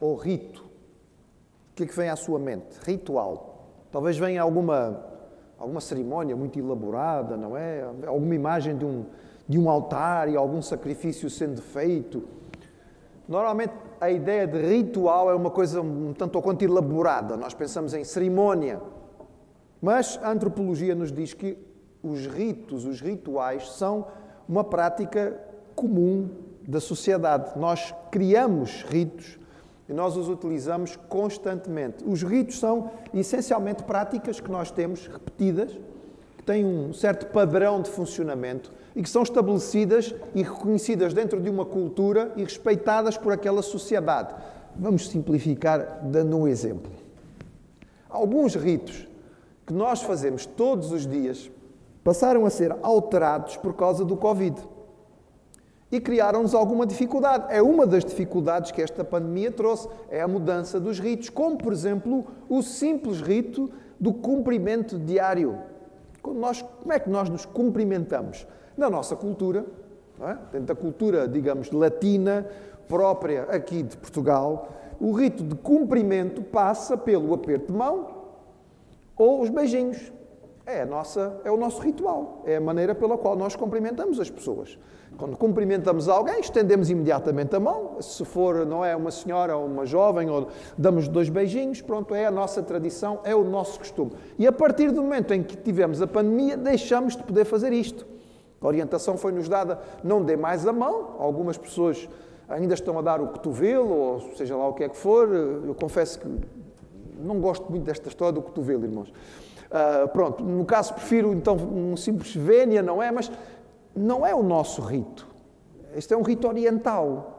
ou rito, o que é que vem à sua mente? Ritual. Talvez venha alguma, alguma cerimónia muito elaborada, não é? Alguma imagem de um, de um altar e algum sacrifício sendo feito. Normalmente a ideia de ritual é uma coisa um tanto ou quanto elaborada. Nós pensamos em cerimónia. Mas a antropologia nos diz que os ritos, os rituais, são uma prática comum da sociedade. Nós criamos ritos e nós os utilizamos constantemente. Os ritos são essencialmente práticas que nós temos repetidas, que têm um certo padrão de funcionamento e que são estabelecidas e reconhecidas dentro de uma cultura e respeitadas por aquela sociedade. Vamos simplificar dando um exemplo. Alguns ritos que nós fazemos todos os dias passaram a ser alterados por causa do Covid e criaram-nos alguma dificuldade. É uma das dificuldades que esta pandemia trouxe, é a mudança dos ritos, como por exemplo o simples rito do cumprimento diário. Nós, como é que nós nos cumprimentamos? Na nossa cultura, é? dentro da cultura, digamos, latina, própria aqui de Portugal, o rito de cumprimento passa pelo aperto de mão ou os beijinhos. É, nossa, é o nosso ritual, é a maneira pela qual nós cumprimentamos as pessoas. Quando cumprimentamos alguém, estendemos imediatamente a mão. Se for, não é uma senhora ou uma jovem, ou damos dois beijinhos, pronto, é a nossa tradição, é o nosso costume. E a partir do momento em que tivemos a pandemia, deixamos de poder fazer isto. A orientação foi-nos dada, não dê mais a mão. Algumas pessoas ainda estão a dar o cotovelo, ou seja lá o que é que for. Eu confesso que não gosto muito desta história do cotovelo, irmãos. Uh, pronto, no caso prefiro então um simples vénia, não é? Mas não é o nosso rito. Este é um rito oriental.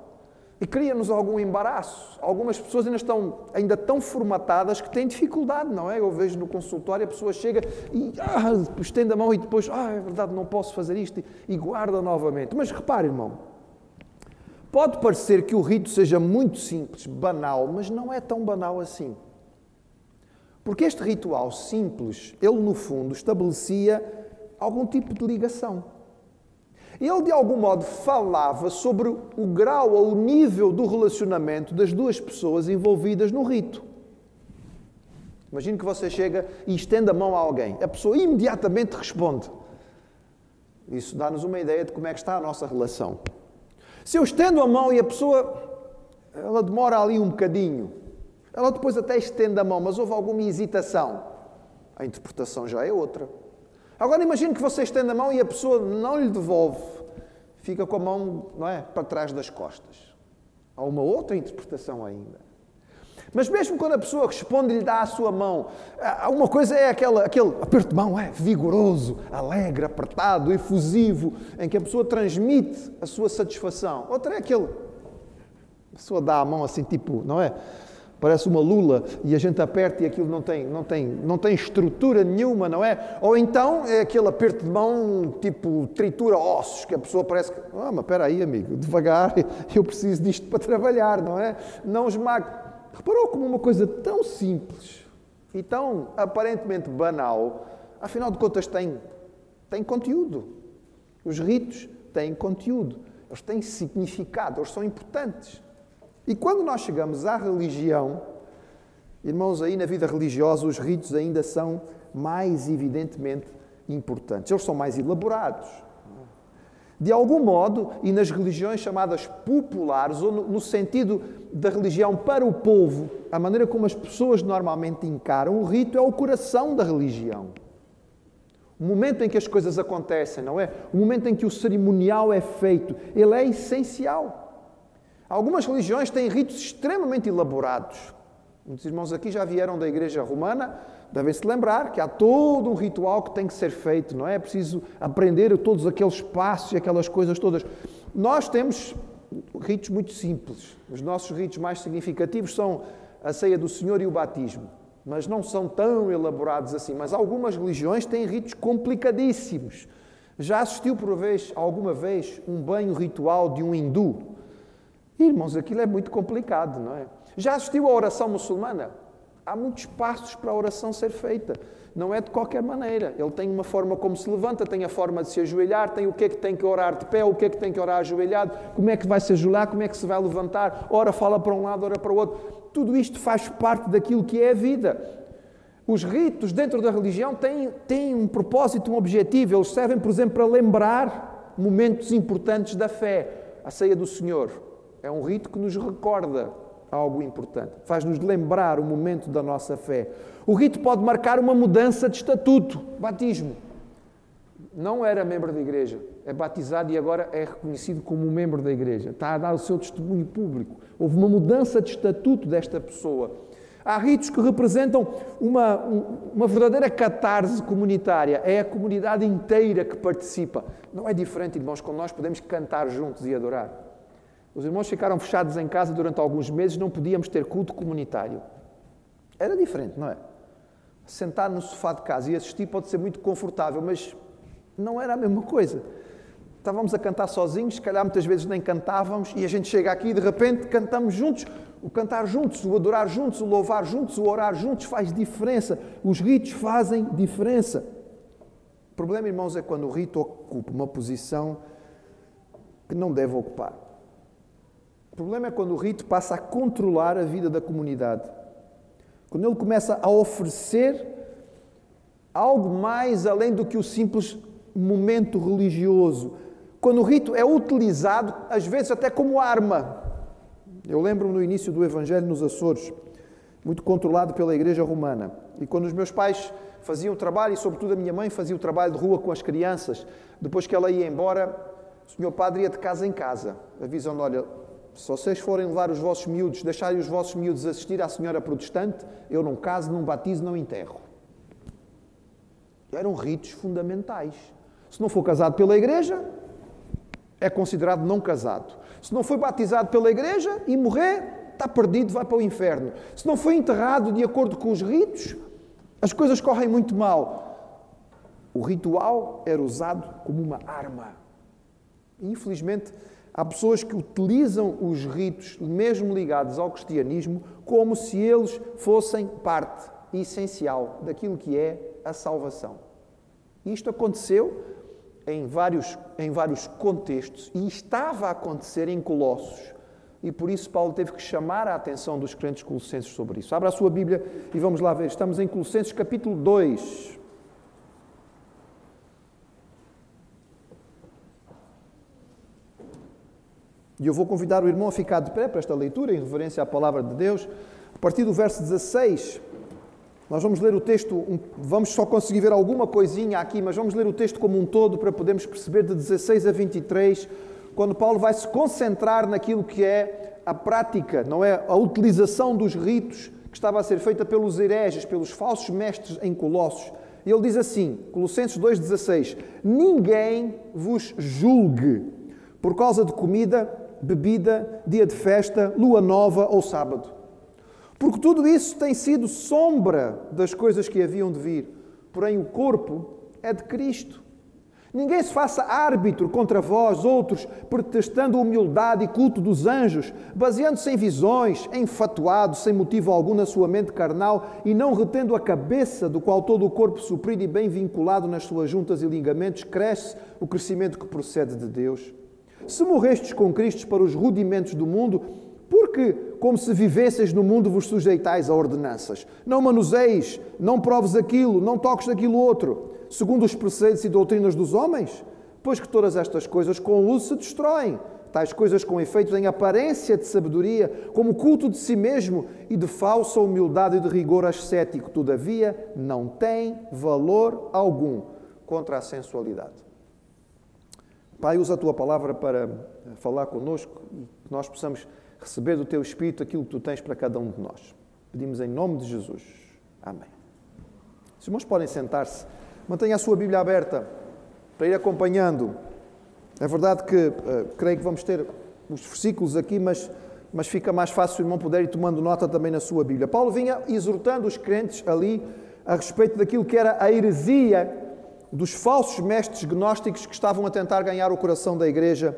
E cria-nos algum embaraço. Algumas pessoas ainda estão ainda tão formatadas que têm dificuldade, não é? Eu vejo no consultório a pessoa chega e ah, estende a mão e depois, ah, é verdade, não posso fazer isto, e guarda novamente. Mas repare, irmão, pode parecer que o rito seja muito simples, banal, mas não é tão banal assim. Porque este ritual simples, ele no fundo estabelecia algum tipo de ligação. Ele de algum modo falava sobre o grau ou o nível do relacionamento das duas pessoas envolvidas no rito. Imagine que você chega e estende a mão a alguém. A pessoa imediatamente responde. Isso dá-nos uma ideia de como é que está a nossa relação. Se eu estendo a mão e a pessoa ela demora ali um bocadinho, ela depois até estende a mão, mas houve alguma hesitação. A interpretação já é outra. Agora imagine que você estende a mão e a pessoa não lhe devolve. Fica com a mão não é, para trás das costas. Há uma outra interpretação ainda. Mas mesmo quando a pessoa responde e lhe dá a sua mão, uma coisa é aquela, aquele aperto de mão, é vigoroso, alegre, apertado, efusivo, em que a pessoa transmite a sua satisfação. Outra é aquele, a pessoa dá a mão assim, tipo, não é? Parece uma lula e a gente aperta e aquilo não tem, não tem, não tem estrutura nenhuma, não é? Ou então é aquele aperto de mão tipo tritura ossos, que a pessoa parece que, ah, mas espera aí, amigo, devagar, eu preciso disto para trabalhar, não é? Não esmague. Reparou como uma coisa tão simples e tão aparentemente banal, afinal de contas tem, tem conteúdo. Os ritos têm conteúdo, eles têm significado, eles são importantes. E quando nós chegamos à religião, irmãos, aí na vida religiosa os ritos ainda são mais evidentemente importantes. Eles são mais elaborados. De algum modo, e nas religiões chamadas populares, ou no, sentido da religião para o povo, a maneira como as pessoas normalmente encaram o rito é o coração da religião. O momento em que as coisas acontecem, não é? O momento em que o cerimonial é feito, ele é essencial. Algumas religiões têm ritos extremamente elaborados. Muitos irmãos aqui já vieram da igreja romana, devem se lembrar que há todo um ritual que tem que ser feito, não é? É preciso aprender todos aqueles passos e aquelas coisas todas. Nós temos ritos muito simples. Os nossos ritos mais significativos são a ceia do Senhor e o batismo, mas não são tão elaborados assim. Mas algumas religiões têm ritos complicadíssimos. Já assistiu por vez, alguma vez um banho ritual de um hindu? Irmãos, aquilo é muito complicado, não é? Já assistiu à oração muçulmana? há muitos passos para a oração ser feita. Não é de qualquer maneira. Ele tem uma forma como se levanta, tem a forma de se ajoelhar, tem o que é que tem que orar de pé, o que é que tem que orar ajoelhado, como é que vai se ajoelhar, como é que se vai levantar, ora fala para um lado, ora para o outro. Tudo isto faz parte daquilo que é a vida. Os ritos dentro da religião têm, têm um propósito, um objetivo. Eles servem, por exemplo, para lembrar momentos importantes da fé. A ceia do Senhor é um rito que nos recorda algo importante, faz-nos lembrar o momento da nossa fé. O rito pode marcar uma mudança de estatuto, batismo. Não era membro da igreja, é batizado e agora é reconhecido como membro da igreja. Está a dar o seu testemunho público. Houve uma mudança de estatuto desta pessoa. Há ritos que representam uma, uma verdadeira catarse comunitária. É a comunidade inteira que participa. Não é diferente, irmãos, quando nós podemos cantar juntos e adorar. Os irmãos ficaram fechados em casa durante alguns meses, não podíamos ter culto comunitário. Era diferente, não é? Sentar no sofá de casa e assistir pode ser muito confortável, mas não era a mesma coisa. Estávamos a cantar sozinhos, se calhar muitas vezes nem cantávamos, e a gente chega aqui e de repente cantamos juntos. O cantar juntos, o adorar juntos, o louvar juntos, o orar juntos faz diferença. Os ritos fazem diferença. O problema, irmãos, é quando o rito ocupa uma posição que não deve ocupar. O problema é quando o rito passa a controlar a vida da comunidade. Quando ele começa a oferecer algo mais além do que o simples momento religioso. Quando o rito é utilizado, às vezes até como arma. Eu lembro-me no início do Evangelho nos Açores, muito controlado pela Igreja Romana. E quando os meus pais faziam o trabalho, e sobretudo a minha mãe fazia o trabalho de rua com as crianças, depois que ela ia embora, o senhor padre ia de casa em casa, avisando: olha, se vocês forem levar os vossos miúdos, deixarem os vossos miúdos assistir à senhora protestante, eu não caso, não batizo, não enterro. Eram ritos fundamentais. Se não for casado pela igreja, é considerado não casado. Se não foi batizado pela igreja e morrer, está perdido, vai para o inferno. Se não foi enterrado de acordo com os ritos, as coisas correm muito mal. O ritual era usado como uma arma. infelizmente, Há pessoas que utilizam os ritos, mesmo ligados ao cristianismo, como se eles fossem parte essencial daquilo que é a salvação. Isto aconteceu em vários, em vários contextos e estava a acontecer em Colossos. E por isso Paulo teve que chamar a atenção dos crentes colossenses sobre isso. Abra a sua Bíblia e vamos lá ver. Estamos em Colossenses capítulo 2. E eu vou convidar o irmão a ficar de pé para esta leitura, em reverência à palavra de Deus. A partir do verso 16, nós vamos ler o texto, vamos só conseguir ver alguma coisinha aqui, mas vamos ler o texto como um todo para podermos perceber de 16 a 23, quando Paulo vai se concentrar naquilo que é a prática, não é? A utilização dos ritos que estava a ser feita pelos hereges, pelos falsos mestres em Colossos. E ele diz assim, Colossenses 2,16: Ninguém vos julgue por causa de comida bebida, dia de festa, lua nova ou sábado. Porque tudo isso tem sido sombra das coisas que haviam de vir. Porém, o corpo é de Cristo. Ninguém se faça árbitro contra vós, outros, pretextando humildade e culto dos anjos, baseando-se em visões, enfatuado, sem motivo algum na sua mente carnal e não retendo a cabeça, do qual todo o corpo suprido e bem vinculado nas suas juntas e ligamentos, cresce o crescimento que procede de Deus. Se morrestes com Cristo para os rudimentos do mundo, porque, como se vivesseis no mundo, vos sujeitais a ordenanças. Não manuseis, não proves aquilo, não toques daquilo outro, segundo os preceitos e doutrinas dos homens? Pois que todas estas coisas com uso se destroem. Tais coisas com efeitos em aparência de sabedoria, como culto de si mesmo e de falsa humildade e de rigor ascético, todavia não têm valor algum contra a sensualidade. Pai, usa a tua palavra para falar conosco e que nós possamos receber do teu Espírito aquilo que tu tens para cada um de nós. Pedimos em nome de Jesus. Amém. Os irmãos podem sentar-se. Mantenha a sua Bíblia aberta para ir acompanhando. É verdade que uh, creio que vamos ter os versículos aqui, mas, mas fica mais fácil o irmão poder ir tomando nota também na sua Bíblia. Paulo vinha exortando os crentes ali a respeito daquilo que era a heresia dos falsos mestres gnósticos que estavam a tentar ganhar o coração da igreja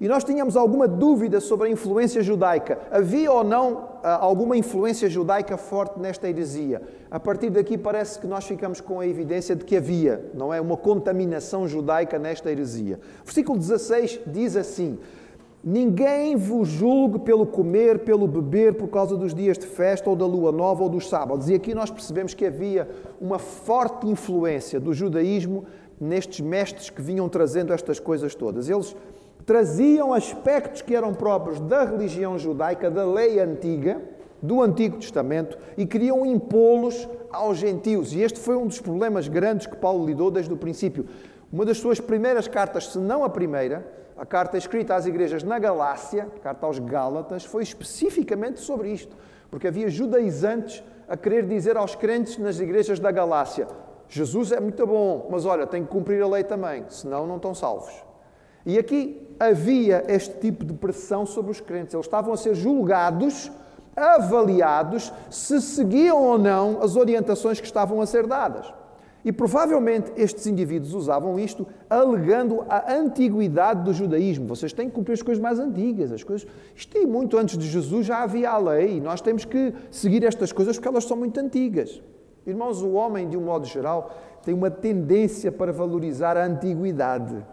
e nós tínhamos alguma dúvida sobre a influência judaica. Havia ou não ah, alguma influência judaica forte nesta heresia? A partir daqui parece que nós ficamos com a evidência de que havia, não é? Uma contaminação judaica nesta heresia. Versículo 16 diz assim: Ninguém vos julgue pelo comer, pelo beber, por causa dos dias de festa, ou da lua nova, ou dos sábados. E aqui nós percebemos que havia uma forte influência do judaísmo nestes mestres que vinham trazendo estas coisas todas. Eles traziam aspectos que eram próprios da religião judaica, da lei antiga, do Antigo Testamento, e queriam impô-los aos gentios. E este foi um dos problemas grandes que Paulo lidou desde o princípio. Uma das suas primeiras cartas, se não a primeira, a carta escrita às igrejas na Galácia, a carta aos Gálatas, foi especificamente sobre isto, porque havia judaizantes a querer dizer aos crentes nas igrejas da Galácia: Jesus é muito bom, mas olha, tem que cumprir a lei também, senão não estão salvos. E aqui havia este tipo de pressão sobre os crentes. Eles estavam a ser julgados, avaliados, se seguiam ou não as orientações que estavam a ser dadas. E provavelmente estes indivíduos usavam isto alegando a antiguidade do judaísmo. Vocês têm que cumprir as coisas mais antigas, as coisas. Isto muito antes de Jesus já havia a lei e nós temos que seguir estas coisas porque elas são muito antigas. Irmãos, o homem, de um modo geral, tem uma tendência para valorizar a antiguidade.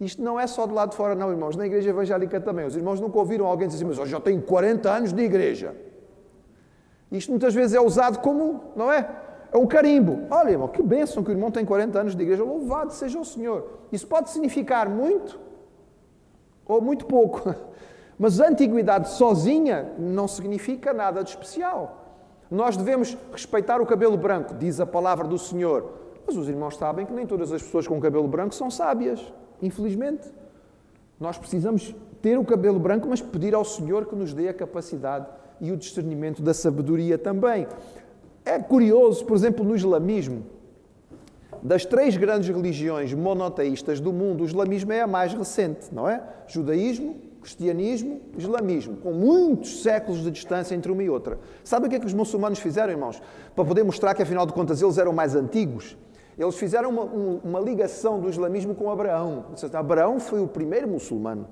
Isto não é só do lado de fora, não, irmãos. Na igreja evangélica também. Os irmãos nunca ouviram alguém dizer assim, mas eu já tenho 40 anos de igreja. Isto muitas vezes é usado como, não é? É um carimbo. Olha, irmão, que bênção que o irmão tem 40 anos de igreja. Louvado seja o Senhor. Isso pode significar muito ou muito pouco. Mas a antiguidade sozinha não significa nada de especial. Nós devemos respeitar o cabelo branco, diz a palavra do Senhor. Mas os irmãos sabem que nem todas as pessoas com cabelo branco são sábias. Infelizmente, nós precisamos ter o cabelo branco, mas pedir ao Senhor que nos dê a capacidade e o discernimento da sabedoria também. É curioso, por exemplo, no islamismo, das três grandes religiões monoteístas do mundo, o islamismo é a mais recente, não é? Judaísmo, cristianismo, islamismo, com muitos séculos de distância entre uma e outra. Sabe o que é que os muçulmanos fizeram, irmãos? Para poder mostrar que, afinal de contas, eles eram mais antigos, eles fizeram uma, uma ligação do islamismo com Abraão. Abraão foi o primeiro muçulmano.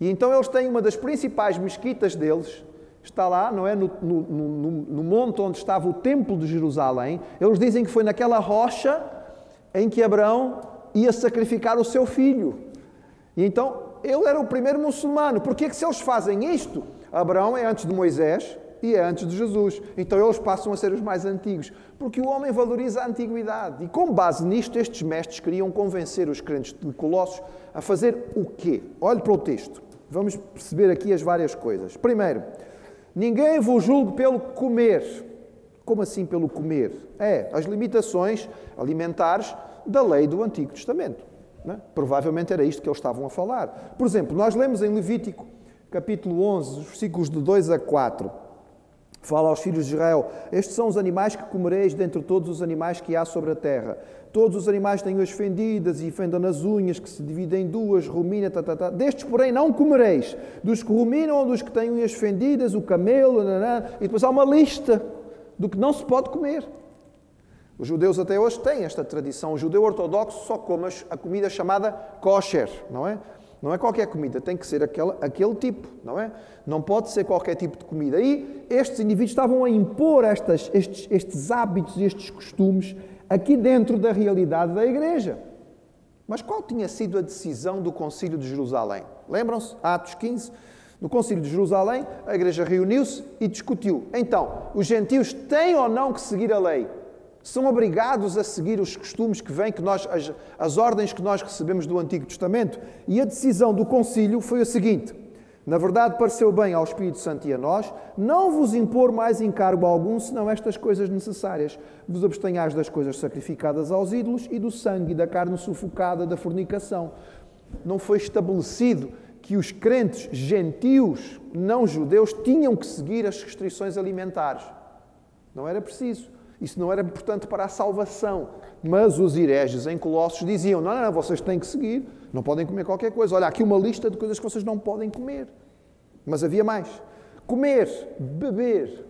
E então eles têm uma das principais mesquitas deles, está lá, não é? No, no, no, no, monte onde estava o Templo de Jerusalém. Eles dizem que foi naquela rocha em que Abraão ia sacrificar o seu filho. E então ele era o primeiro muçulmano. Porque que se eles fazem isto? Abraão é antes de Moisés, e é antes de Jesus. Então eles passam a ser os mais antigos, porque o homem valoriza a antiguidade. E com base nisto, estes mestres queriam convencer os crentes de Colossos a fazer o quê? Olhe para o texto. Vamos perceber aqui as várias coisas. Primeiro, ninguém vos julgue pelo comer. Como assim pelo comer? É, as limitações alimentares da lei do Antigo Testamento. É? Provavelmente era isto que eles estavam a falar. Por exemplo, nós lemos em Levítico, capítulo 11, versículos de 2 a 4. Fala aos filhos de Israel: Estes são os animais que comereis dentre todos os animais que há sobre a terra. Todos os animais têm unhas fendidas e fendam nas unhas, que se dividem em duas, rumina, tá, tá, tá. Destes, porém, não comereis. Dos que ruminam dos que têm unhas fendidas, o camelo, nanã. e depois há uma lista do que não se pode comer. Os judeus até hoje têm esta tradição. O judeu ortodoxo só come a comida chamada kosher, não é? Não é qualquer comida, tem que ser aquele, tipo, não é? Não pode ser qualquer tipo de comida. E estes indivíduos estavam a impor estas, estes, estes hábitos e estes costumes aqui dentro da realidade da igreja. Mas qual tinha sido a decisão do Concílio de Jerusalém? Lembram-se? Atos 15. No Concílio de Jerusalém, a igreja reuniu-se e discutiu. Então, os gentios têm ou não que seguir a lei? São obrigados a seguir os costumes que vêm, que nós, as, as ordens que nós recebemos do Antigo Testamento. E a decisão do concílio foi a seguinte: na verdade, pareceu bem ao Espírito Santo e a nós não vos impor mais encargo algum, senão estas coisas necessárias. Vos abstenhais das coisas sacrificadas aos ídolos e do sangue e da carne sufocada da fornicação. Não foi estabelecido que os crentes gentios, não judeus, tinham que seguir as restrições alimentares. Não era preciso. Isso não era importante para a salvação. Mas os hereges em Colossos diziam: não, não, não, vocês têm que seguir, não podem comer qualquer coisa. Olha, aqui uma lista de coisas que vocês não podem comer. Mas havia mais: comer, beber.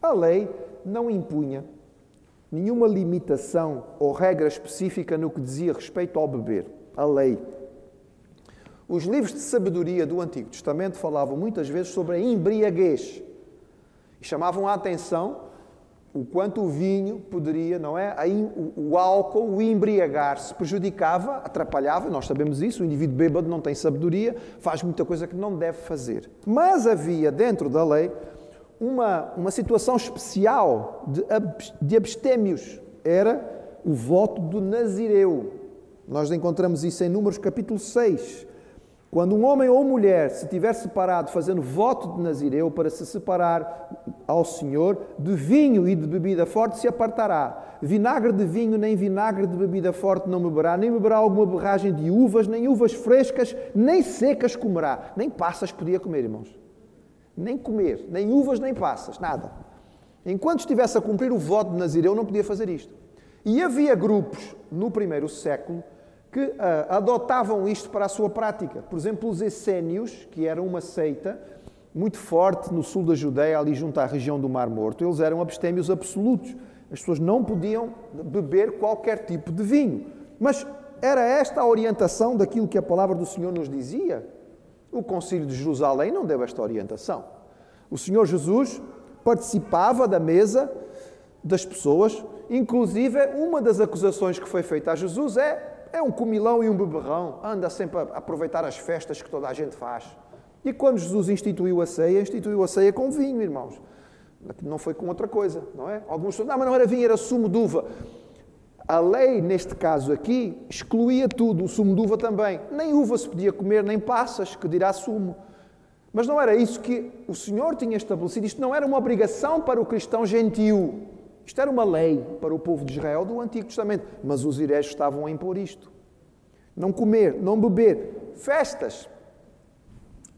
A lei não impunha nenhuma limitação ou regra específica no que dizia respeito ao beber. a lei. Os livros de sabedoria do Antigo Testamento falavam muitas vezes sobre a embriaguez e chamavam a atenção o quanto o vinho poderia, não é? O, álcool, o embriagar-se prejudicava, atrapalhava, nós sabemos isso, o indivíduo bêbado não tem sabedoria, faz muita coisa que não deve fazer. Mas havia dentro da lei uma, uma situação especial de, de abstémios, era o voto do Nazireu. Nós encontramos isso em Números capítulo 6. Quando um homem ou mulher se tiver separado fazendo voto de Nazireu para se separar ao Senhor, de vinho e de bebida forte se apartará. Vinagre de vinho nem vinagre de bebida forte não beberá, nem beberá alguma berragem de uvas, nem uvas frescas, nem secas comerá. Nem passas podia comer, irmãos. Nem comer, nem uvas, nem passas, nada. Enquanto estivesse a cumprir o voto de Nazireu, não podia fazer isto. E havia grupos no primeiro século que uh, adotavam isto para a sua prática. Por exemplo, os essênios, que eram uma seita muito forte no sul da Judeia, ali junto à região do Mar Morto, eles eram abstémios absolutos. As pessoas não podiam beber qualquer tipo de vinho. Mas era esta a orientação daquilo que a palavra do Senhor nos dizia? O Concílio de Jerusalém não deu esta orientação. O Senhor Jesus participava da mesa das pessoas, inclusive uma das acusações que foi feita a Jesus é é um comilão e um beberrão, anda sempre a aproveitar as festas que toda a gente faz. E quando Jesus instituiu a ceia, instituiu a ceia com vinho, irmãos. Não foi com outra coisa, não é? Alguns dizem, não, mas não era vinho, era sumo de uva. A lei, neste caso aqui, excluía tudo, o sumo de uva também. Nem uva se podia comer, nem passas, que dirá sumo. Mas não era isso que o Senhor tinha estabelecido. Isto não era uma obrigação para o cristão gentil. Isto era uma lei para o povo de Israel do Antigo Testamento, mas os hereges estavam a impor isto. Não comer, não beber, festas.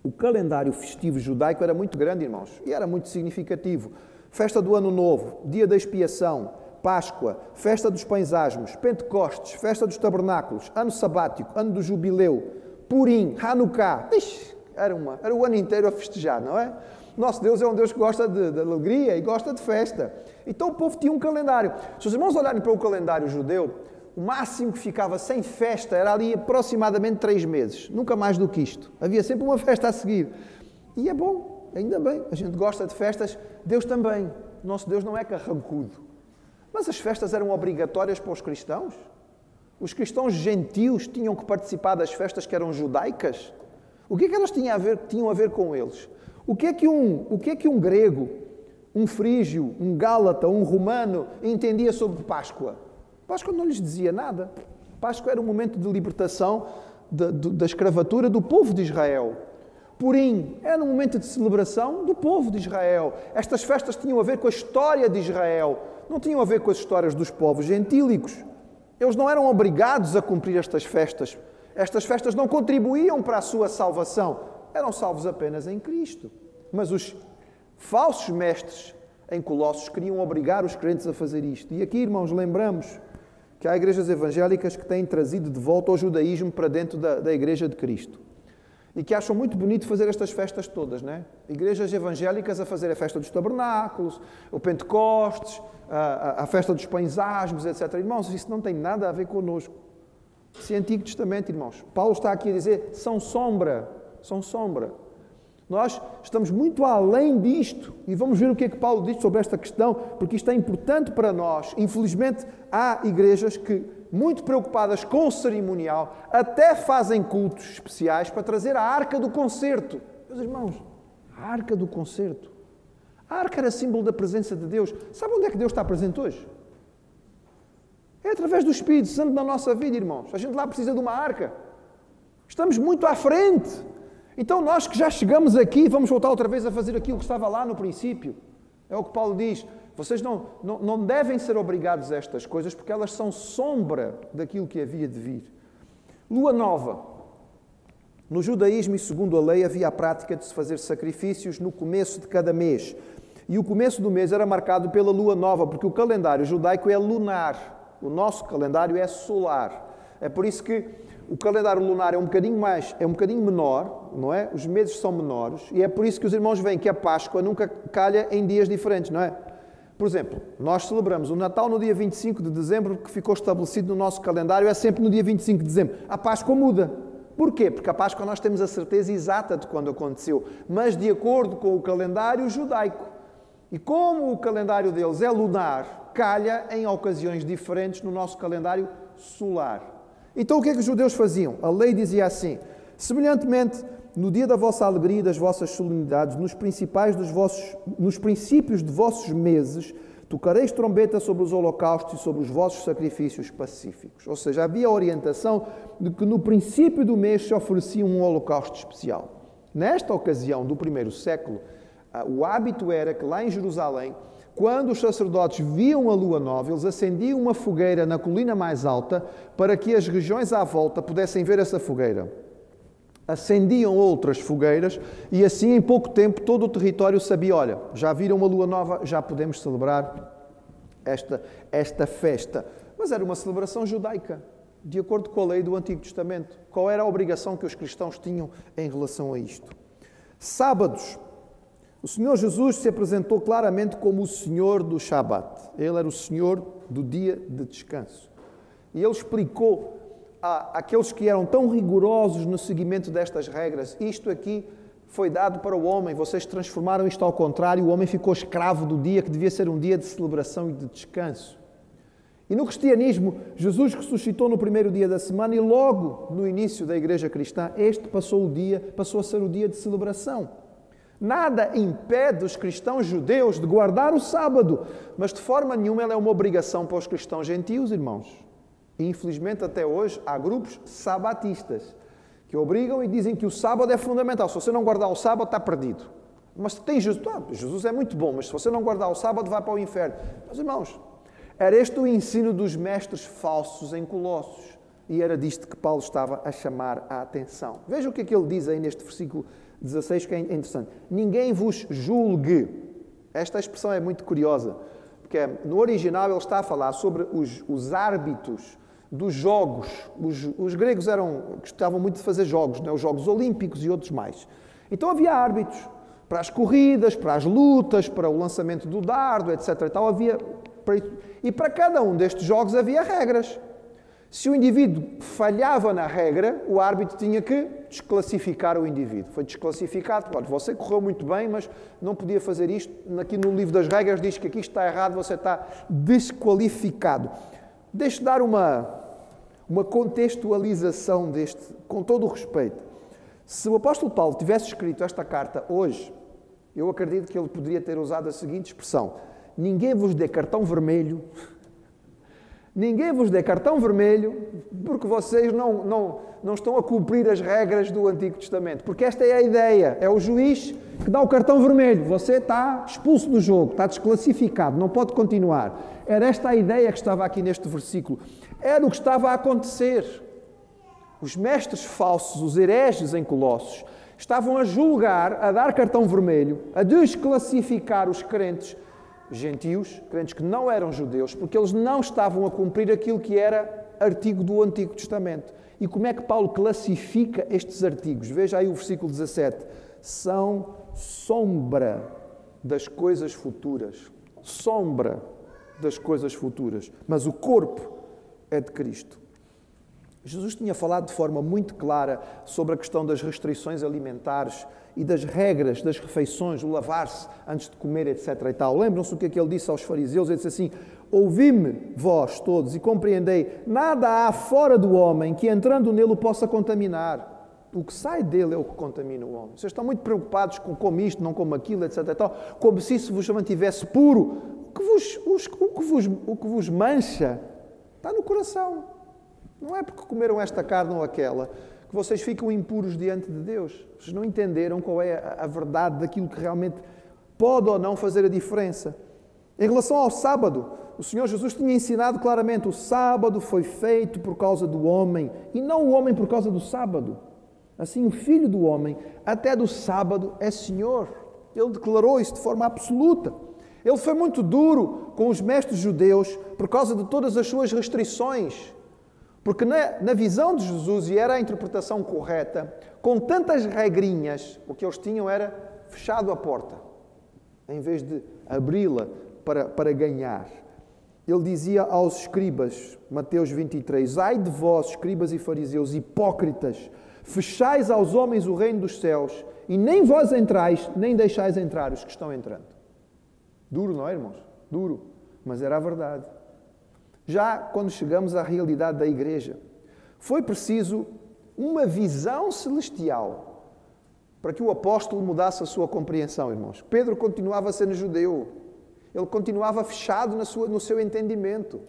O calendário festivo judaico era muito grande, irmãos, e era muito significativo. Festa do Ano Novo, Dia da Expiação, Páscoa, Festa dos Pães Asmos, Pentecostes, Festa dos Tabernáculos, Ano Sabático, Ano do Jubileu, Purim, Hanukkah. Ixi, era, uma, era o ano inteiro a festejar, não é? Nosso Deus é um Deus que gosta de, de, alegria e gosta de festa. Então o povo tinha um calendário. Se os irmãos olharem para o calendário judeu, o máximo que ficava sem festa era ali aproximadamente três meses. Nunca mais do que isto. Havia sempre uma festa a seguir. E é bom, ainda bem. A gente gosta de festas, Deus também. Nosso Deus não é carrancudo. Mas as festas eram obrigatórias para os cristãos? Os cristãos gentios tinham que participar das festas que eram judaicas? O que é que elas tinham a ver, tinham a ver com eles? O que é que um, o que é que um grego, um frígio, um gálata, um romano entendia sobre Páscoa? Páscoa não lhes dizia nada. Páscoa era um momento de libertação da, da escravatura do povo de Israel. Purim era um momento de celebração do povo de Israel. Estas festas tinham a ver com a história de Israel, não tinham a ver com as histórias dos povos gentílicos. Eles não eram obrigados a cumprir estas festas. Estas festas não contribuíam para a sua salvação eram salvos apenas em Cristo. Mas os falsos mestres em Colossos queriam obrigar os crentes a fazer isto. E aqui, irmãos, lembramos que há igrejas evangélicas que têm trazido de volta o judaísmo para dentro da, da igreja de Cristo. E que acham muito bonito fazer estas festas todas, não é? Igrejas evangélicas a fazer a festa dos tabernáculos, o Pentecostes, a, a, a festa dos pães asmos, etc. Irmãos, isso não tem nada a ver connosco. Esse é Antigo Testamento, irmãos. Paulo está aqui a dizer, são sombra são sombra. Nós estamos muito além disto e vamos ver o que é que Paulo diz sobre esta questão, porque isto é importante para nós. Infelizmente, há igrejas que, muito preocupadas com o cerimonial, até fazem cultos especiais para trazer a arca do concerto. Meus irmãos, a arca do concerto. A arca era símbolo da presença de Deus. Sabe onde é que Deus está presente hoje? É através do Espírito Santo na nossa vida, irmãos. A gente lá precisa de uma arca. Estamos muito à frente. Então, nós que já chegamos aqui, vamos voltar outra vez a fazer aquilo que estava lá no princípio. É o que Paulo diz. Vocês não, não, não devem ser obrigados a estas coisas porque elas são sombra daquilo que havia de vir. Lua nova. No judaísmo e segundo a lei havia a prática de se fazer sacrifícios no começo de cada mês. E o começo do mês era marcado pela lua nova, porque o calendário judaico é lunar. O nosso calendário é solar. É por isso que o calendário lunar é um bocadinho mais, é um bocadinho menor, não é? Os meses são menores e é por isso que os irmãos veem que a Páscoa nunca calha em dias diferentes, não é? Por exemplo, nós celebramos o Natal no dia 25 de dezembro, que ficou estabelecido no nosso calendário, é sempre no dia 25 de dezembro. A Páscoa muda. Porquê? Porque a Páscoa nós temos a certeza exata de quando aconteceu, mas de acordo com o calendário judaico. E como o calendário deles é lunar, calha em ocasiões diferentes no nosso calendário solar. Então o que é que os judeus faziam? A lei dizia assim: semelhantemente, no dia da vossa alegria e das vossas solenidades, nos principais dos vossos, nos princípios de vossos meses, tocareis trombeta sobre os holocaustos e sobre os vossos sacrifícios pacíficos. Ou seja, havia a orientação de que no princípio do mês se oferecia um holocausto especial. Nesta ocasião do primeiro século, ah, o hábito era que lá em Jerusalém, quando os sacerdotes viam a lua nova, eles acendiam uma fogueira na colina mais alta para que as regiões à volta pudessem ver essa fogueira acendiam outras fogueiras e assim em pouco tempo todo o território sabia, olha, já viram uma lua nova, já podemos celebrar esta, esta festa. Mas era uma celebração judaica, de acordo com a lei do Antigo Testamento. Qual era a obrigação que os cristãos tinham em relação a isto? Sábados. O Senhor Jesus se apresentou claramente como o Senhor do Shabat. Ele era o Senhor do dia de descanso. E ele explicou aqueles que eram tão rigorosos no seguimento destas regras, isto aqui foi dado para o homem, vocês transformaram isto ao contrário, o homem ficou escravo do dia que devia ser um dia de celebração e de descanso. E no cristianismo, Jesus ressuscitou no primeiro dia da semana e logo no início da igreja cristã, este passou o dia, passou a ser o dia de celebração. Nada impede os cristãos judeus de guardar o sábado, mas de forma nenhuma ela é uma obrigação para os cristãos gentios, irmãos. Infelizmente até hoje há grupos sabatistas que obrigam e dizem que o sábado é fundamental. Se você não guardar o sábado, está perdido. Mas tem Jesus, ah, Jesus é muito bom, mas se você não guardar o sábado, vai para o inferno. Mas irmãos, era este o ensino dos mestres falsos em Colossos. E era disto que Paulo estava a chamar a atenção. Veja o que é que ele diz aí neste versículo 16, que é interessante. Ninguém vos julgue. Esta expressão é muito curiosa, porque no original ele está a falar sobre os, os árbitros dos jogos. Os, os, gregos eram, gostavam muito de fazer jogos, né? os Jogos Olímpicos e outros mais. Então havia árbitros para as corridas, para as lutas, para o lançamento do dardo, etc. E, tal, havia, e para cada um destes jogos havia regras. Se o indivíduo falhava na regra, o árbitro tinha que desclassificar o indivíduo. Foi desclassificado. Olha, você correu muito bem, mas não podia fazer isto. Aqui no livro das regras diz que aqui está errado, você está desqualificado. Deixe dar uma, uma contextualização deste, com todo o respeito. Se o apóstolo Paulo tivesse escrito esta carta hoje, eu acredito que ele poderia ter usado a seguinte expressão: Ninguém vos dê cartão vermelho, ninguém vos dê cartão vermelho, porque vocês não, não, não estão a cumprir as regras do Antigo Testamento. Porque esta é a ideia: é o juiz que dá o cartão vermelho, você está expulso do jogo, está desclassificado, não pode continuar. Era esta a ideia que estava aqui neste versículo. Era o que estava a acontecer. Os mestres falsos, os hereges em Colossos, estavam a julgar, a dar cartão vermelho, a desclassificar os crentes gentios, crentes que não eram judeus, porque eles não estavam a cumprir aquilo que era artigo do Antigo Testamento. E como é que Paulo classifica estes artigos? Veja aí o versículo 17. São sombra das coisas futuras. Sombra das coisas futuras. Mas o corpo é de Cristo. Jesus tinha falado de forma muito clara sobre a questão das restrições alimentares e das regras das refeições, o lavar-se antes de comer, etc. E tal. Lembram-se o que, é que ele disse aos fariseus? Ele disse assim: Ouvi-me, vós todos, e compreendei: nada há fora do homem que entrando nele o possa contaminar. O que sai dele é o que contamina o homem. Vocês estão muito preocupados com como isto, não como aquilo, etc. E tal, como se isso vos mantivesse puro. O que vos, o que vos, o que vos mancha Está no coração. Não é porque comeram esta carne ou aquela que vocês ficam impuros diante de Deus. Vocês não entenderam qual é a verdade daquilo que realmente pode ou não fazer a diferença. Em relação ao sábado, o Senhor Jesus tinha ensinado claramente: o sábado foi feito por causa do homem e não o homem por causa do sábado. Assim, o filho do homem, até do sábado, é Senhor. Ele declarou isso de forma absoluta. Ele foi muito duro com os mestres judeus por causa de todas as suas restrições. Porque na, na, visão de Jesus, e era a interpretação correta, com tantas regrinhas, o que eles tinham era fechado a porta, em vez de abri-la para, para ganhar. Ele dizia aos escribas, Mateus 23, Ai de vós, escribas e fariseus, hipócritas, fechais aos homens o reino dos céus, e nem vós entrais, nem deixais entrar os que estão entrando. Duro, não é, irmãos? Duro, mas era a verdade. Já quando chegamos à realidade da igreja, foi preciso uma visão celestial para que o apóstolo mudasse a sua compreensão, irmãos. Pedro continuava sendo judeu, ele continuava fechado na sua, no seu entendimento.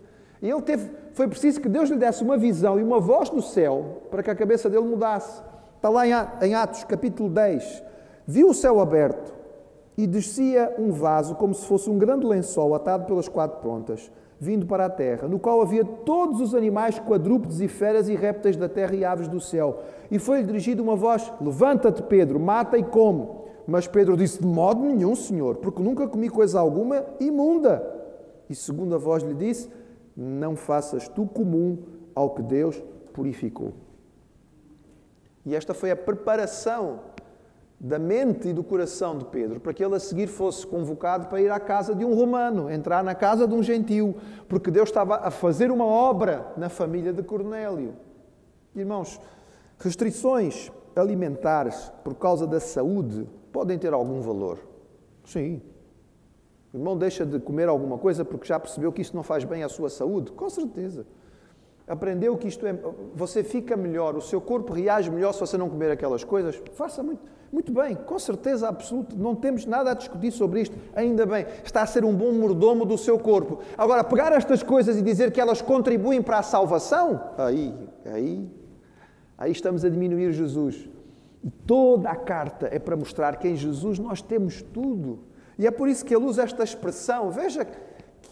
E ele teve, foi preciso que Deus lhe desse uma visão e uma voz do céu para que a cabeça dele mudasse. Está lá em Atos, capítulo 10. Viu o céu aberto e descia um vaso como se fosse um grande lençol atado pelas quatro pontas vindo para a terra, no qual havia todos os animais quadrúpedes e feras e répteis da terra e aves do céu. E foi-lhe dirigida uma voz: Levanta-te, Pedro, mata e come. Mas Pedro disse: De modo nenhum, Senhor, porque nunca comi coisa alguma imunda. E segunda voz lhe disse: Não faças tu comum ao que Deus purificou. E esta foi a preparação da mente e do coração de Pedro, para que ele a seguir fosse convocado para ir à casa de um romano, entrar na casa de um gentil, porque Deus estava a fazer uma obra na família de Cornélio. Irmãos, restrições alimentares por causa da saúde podem ter algum valor. Sim. O irmão deixa de comer alguma coisa porque já percebeu que isso não faz bem à sua saúde? Com certeza. Aprendeu que isto é. Você fica melhor, o seu corpo reage melhor se você não comer aquelas coisas? Faça muito muito bem, com certeza absoluta, não temos nada a discutir sobre isto, ainda bem, está a ser um bom mordomo do seu corpo. Agora, pegar estas coisas e dizer que elas contribuem para a salvação, aí, aí, aí estamos a diminuir Jesus. E toda a carta é para mostrar que em Jesus nós temos tudo. E é por isso que ele usa esta expressão. Veja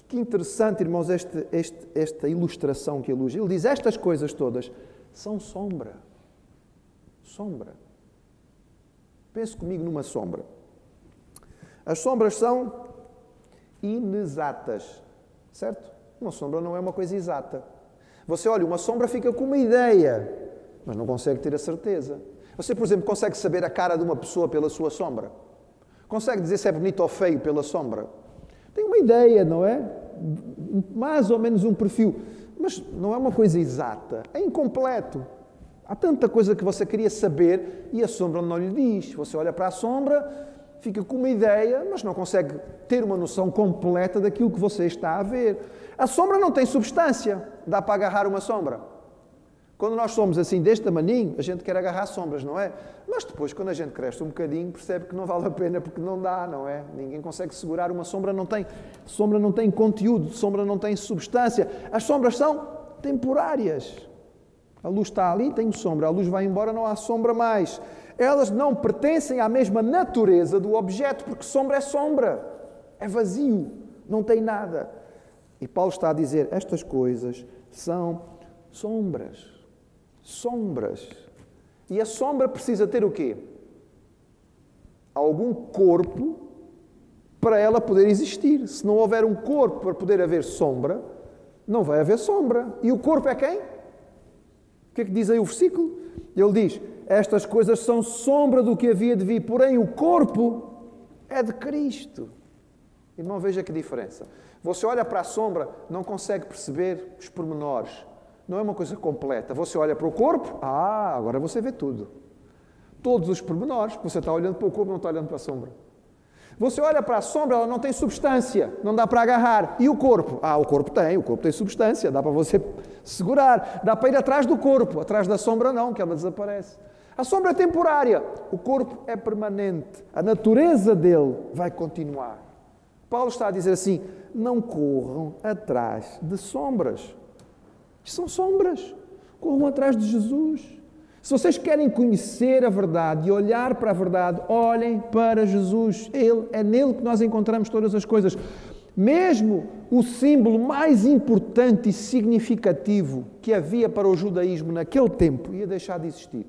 que interessante, irmãos, este, este, esta ilustração que ele usa. Ele diz: Estas coisas todas são sombra. Sombra. Pense comigo numa sombra. As sombras são inexatas, certo? Uma sombra não é uma coisa exata. Você olha uma sombra, fica com uma ideia, mas não consegue ter a certeza. Você, por exemplo, consegue saber a cara de uma pessoa pela sua sombra? Consegue dizer se é bonito ou feio pela sombra? Tem uma ideia, não é? Mais ou menos um perfil, mas não é uma coisa exata, é incompleto. Há tanta coisa que você queria saber e a sombra não lhe diz. Você olha para a sombra, fica com uma ideia, mas não consegue ter uma noção completa daquilo que você está a ver. A sombra não tem substância. Dá para agarrar uma sombra. Quando nós somos assim deste tamanho, a gente quer agarrar sombras, não é? Mas depois, quando a gente cresce um bocadinho, percebe que não vale a pena porque não dá, não é? Ninguém consegue segurar uma sombra, não tem sombra não tem conteúdo, sombra não tem substância. As sombras são temporárias. A luz está ali, tem sombra. A luz vai embora, não há sombra mais. Elas não pertencem à mesma natureza do objeto, porque sombra é sombra. É vazio, não tem nada. E Paulo está a dizer: estas coisas são sombras. Sombras. E a sombra precisa ter o quê? Algum corpo para ela poder existir. Se não houver um corpo para poder haver sombra, não vai haver sombra. E o corpo é quem? Que é que diz aí o versículo? Ele diz: Estas coisas são sombra do que havia de vir, porém o corpo é de Cristo. Irmão, veja que diferença. Você olha para a sombra, não consegue perceber os pormenores. Não é uma coisa completa. Você olha para o corpo, ah, agora você vê tudo. Todos os pormenores. Você está olhando para o corpo, não está olhando para a sombra. Você olha para a sombra, ela não tem substância, não dá para agarrar. E o corpo? Ah, o corpo tem, o corpo tem substância, dá para você segurar, dá para ir atrás do corpo, atrás da sombra não, que ela desaparece. A sombra é temporária, o corpo é permanente, a natureza dele vai continuar. Paulo está a dizer assim: não corram atrás de sombras. São sombras. Corram atrás de Jesus. Se vocês querem conhecer a verdade e olhar para a verdade, olhem para Jesus. Ele é nele que nós encontramos todas as coisas. Mesmo o símbolo mais importante e significativo que havia para o judaísmo naquele tempo ia deixar de existir.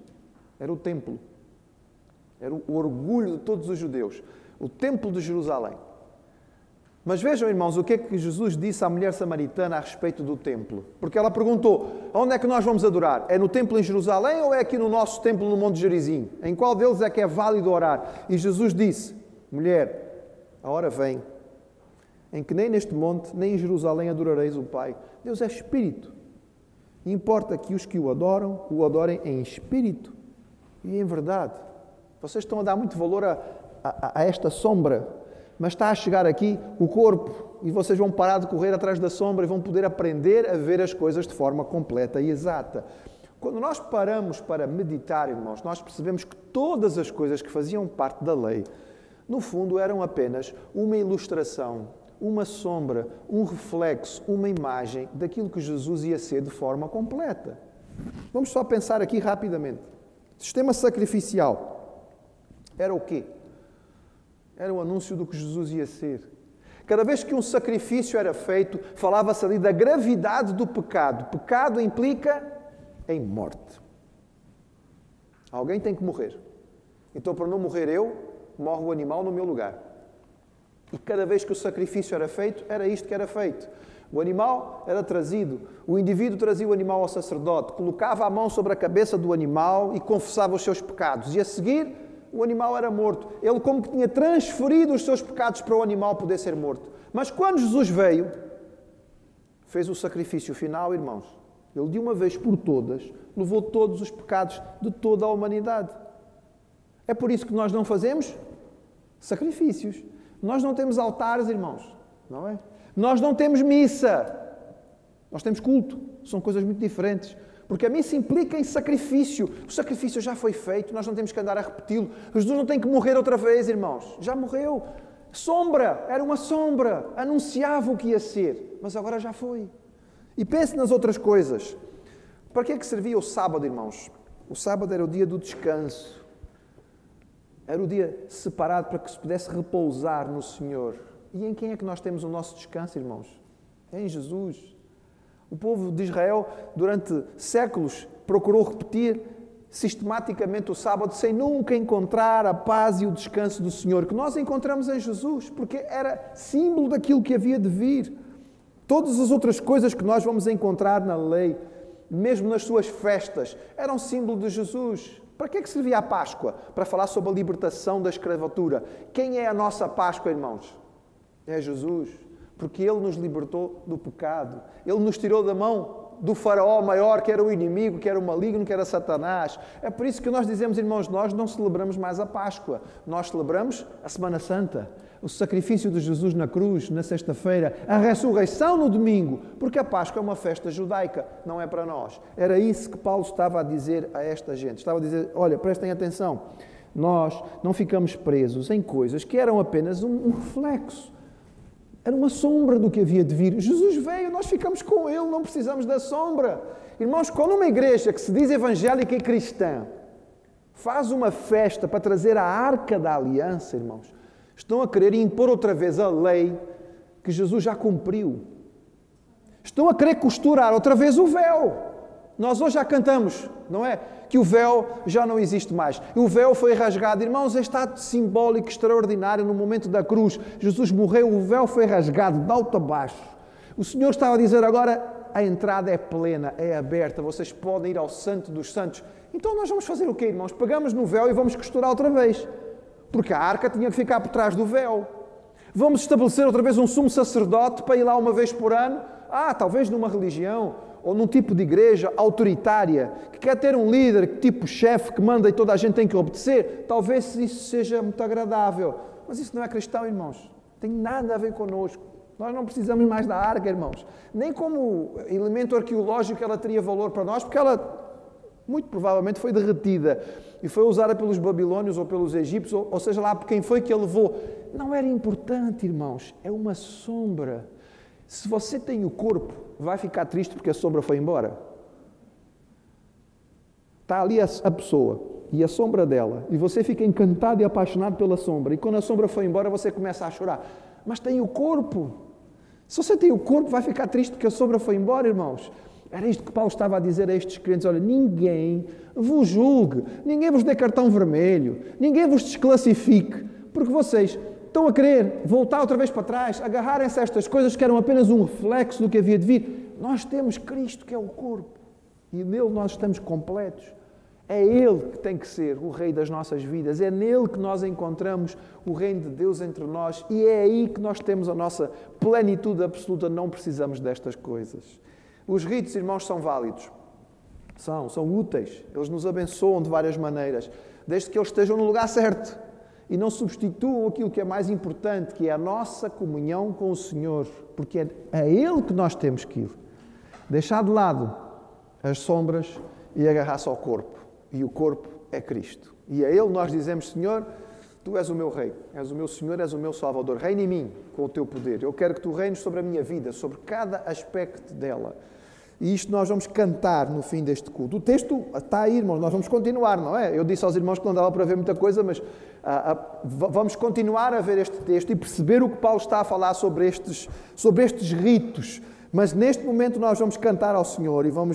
Era o templo. Era o orgulho de todos os judeus. O templo de Jerusalém. Mas vejam, irmãos, o que é que Jesus disse à mulher samaritana a respeito do templo. Porque ela perguntou: onde é que nós vamos adorar? É no templo em Jerusalém ou é aqui no nosso templo no Monte Gerizim? Em qual deles é que é válido orar? E Jesus disse: mulher, a hora vem em que nem neste monte, nem em Jerusalém adorareis o Pai. Deus é Espírito. E importa que os que o adoram, o adorem em Espírito e em verdade. Vocês estão a dar muito valor a, a, a esta sombra, mas está a chegar aqui o corpo e vocês vão parar de correr atrás da sombra e vão poder aprender a ver as coisas de forma completa e exata. Quando nós paramos para meditar, irmãos, nós percebemos que todas as coisas que faziam parte da lei, no fundo, eram apenas uma ilustração, uma sombra, um reflexo, uma imagem daquilo que Jesus ia ser de forma completa. Vamos só pensar aqui rapidamente. Sistema sacrificial era o quê? Era o anúncio do que Jesus ia ser. Cada vez que um sacrifício era feito, falava-se ali da gravidade do pecado. Pecado implica em morte. Alguém tem que morrer. Então, para não morrer eu, morre o animal no meu lugar. E cada vez que o sacrifício era feito, era isto que era feito. O animal era trazido, o indivíduo trazia o animal ao sacerdote, colocava a mão sobre a cabeça do animal e confessava os seus pecados. E a seguir, o animal era morto. Ele, como que tinha transferido os seus pecados para o animal poder ser morto. Mas quando Jesus veio, fez o sacrifício final, irmãos. Ele, de uma vez por todas, levou todos os pecados de toda a humanidade. É por isso que nós não fazemos sacrifícios. Nós não temos altares, irmãos, não é? Nós não temos missa. Nós temos culto. São coisas muito diferentes. Porque a missa implica em sacrifício. O sacrifício já foi feito, nós não temos que andar a repeti-lo. Jesus não tem que morrer outra vez, irmãos. Já morreu. Sombra, era uma sombra, anunciava o que ia ser, mas agora já foi. E pense nas outras coisas. Para que é que servia o sábado, irmãos? O sábado era o dia do descanso. Era o dia separado para que se pudesse repousar no Senhor. E em quem é que nós temos o nosso descanso, irmãos? É em Jesus. O povo de Israel, durante séculos, procurou repetir sistematicamente o sábado sem nunca encontrar a paz e o descanso do Senhor, que nós encontramos em Jesus, porque era símbolo daquilo que havia de vir. Todas as outras coisas que nós vamos encontrar na lei, mesmo nas suas festas, eram símbolo de Jesus. Para que é que servia a Páscoa? Para falar sobre a libertação da escravatura. Quem é a nossa Páscoa, irmãos? É Jesus porque Ele nos libertou do pecado. Ele nos tirou da mão do faraó maior, que era o inimigo, que era o maligno, que era Satanás. É por isso que nós dizemos, irmãos, nós não celebramos mais a Páscoa. Nós celebramos a Semana Santa, o sacrifício de Jesus na cruz, na sexta-feira, a ressurreição no domingo, porque a Páscoa é uma festa judaica, não é para nós. Era isso que Paulo estava a dizer a esta gente. Estava a dizer, olha, prestem atenção, nós não ficamos presos em coisas que eram apenas um, reflexo era uma sombra do que havia de vir. Jesus veio, nós ficamos com Ele, não precisamos da sombra. Irmãos, quando uma igreja que se diz evangélica e cristã faz uma festa para trazer a arca da aliança, irmãos, estão a querer impor outra vez a lei que Jesus já cumpriu. Estão a querer costurar outra vez o véu. Nós hoje já cantamos, não é? Que o véu já não existe mais. O véu foi rasgado. Irmãos, este ato simbólico extraordinário no momento da cruz. Jesus morreu, o véu foi rasgado de alto a baixo. O Senhor estava a dizer agora: a entrada é plena, é aberta, vocês podem ir ao Santo dos Santos. Então nós vamos fazer o quê, irmãos? Pegamos no véu e vamos costurar outra vez. Porque a arca tinha que ficar por trás do véu. Vamos estabelecer outra vez um sumo sacerdote para ir lá uma vez por ano? Ah, talvez numa religião ou num tipo de igreja autoritária, que quer ter um líder tipo chefe que manda e toda a gente tem que obedecer, talvez isso seja muito agradável. Mas isso não é cristão, irmãos. Tem nada a ver connosco. Nós não precisamos mais da arca, irmãos. Nem como elemento arqueológico ela teria valor para nós, porque ela muito provavelmente foi derretida e foi usada pelos babilônios ou pelos egípcios, ou, ou seja lá por quem foi que a levou. Não era importante, irmãos. É uma sombra. Se você tem o corpo, vai ficar triste porque a sombra foi embora? Está ali a, a pessoa e a sombra dela, e você fica encantado e apaixonado pela sombra, e quando a sombra foi embora você começa a chorar. Mas tem o corpo. Se você tem o corpo, vai ficar triste porque a sombra foi embora, irmãos. Era isto que Paulo estava a dizer a estes crentes: olha, ninguém vos julgue, ninguém vos dê cartão vermelho, ninguém vos desclassifique, porque vocês estão a querer voltar outra vez para trás, agarrarem-se a estas coisas que eram apenas um reflexo do que havia de vir. Nós temos Cristo, que é o corpo, e nele nós estamos completos. É Ele que tem que ser o Rei das nossas vidas, é nele que nós encontramos o Reino de Deus entre nós e é aí que nós temos a nossa plenitude absoluta, não precisamos destas coisas. Os ritos, irmãos, são válidos, são, são úteis, eles nos abençoam de várias maneiras, desde que eles estejam no lugar certo e não substituam aquilo que é mais importante, que é a nossa comunhão com o Senhor, porque é a Ele que nós temos que ir. Deixar de lado as sombras e agarrar-se ao corpo e o corpo é Cristo. E a Ele nós dizemos: Senhor, Tu és o meu Rei, és o meu Senhor, és o meu Salvador. Reina em mim com o Teu poder. Eu quero que Tu reines sobre a minha vida, sobre cada aspecto dela. E isto nós vamos cantar no fim deste culto. O texto está aí, irmãos, nós vamos continuar, não é? Eu disse aos irmãos que não dava para ver muita coisa, mas ah, ah, vamos continuar a ver este texto e perceber o que Paulo está a falar sobre estes, sobre estes ritos. Mas neste momento nós vamos cantar ao Senhor e vamos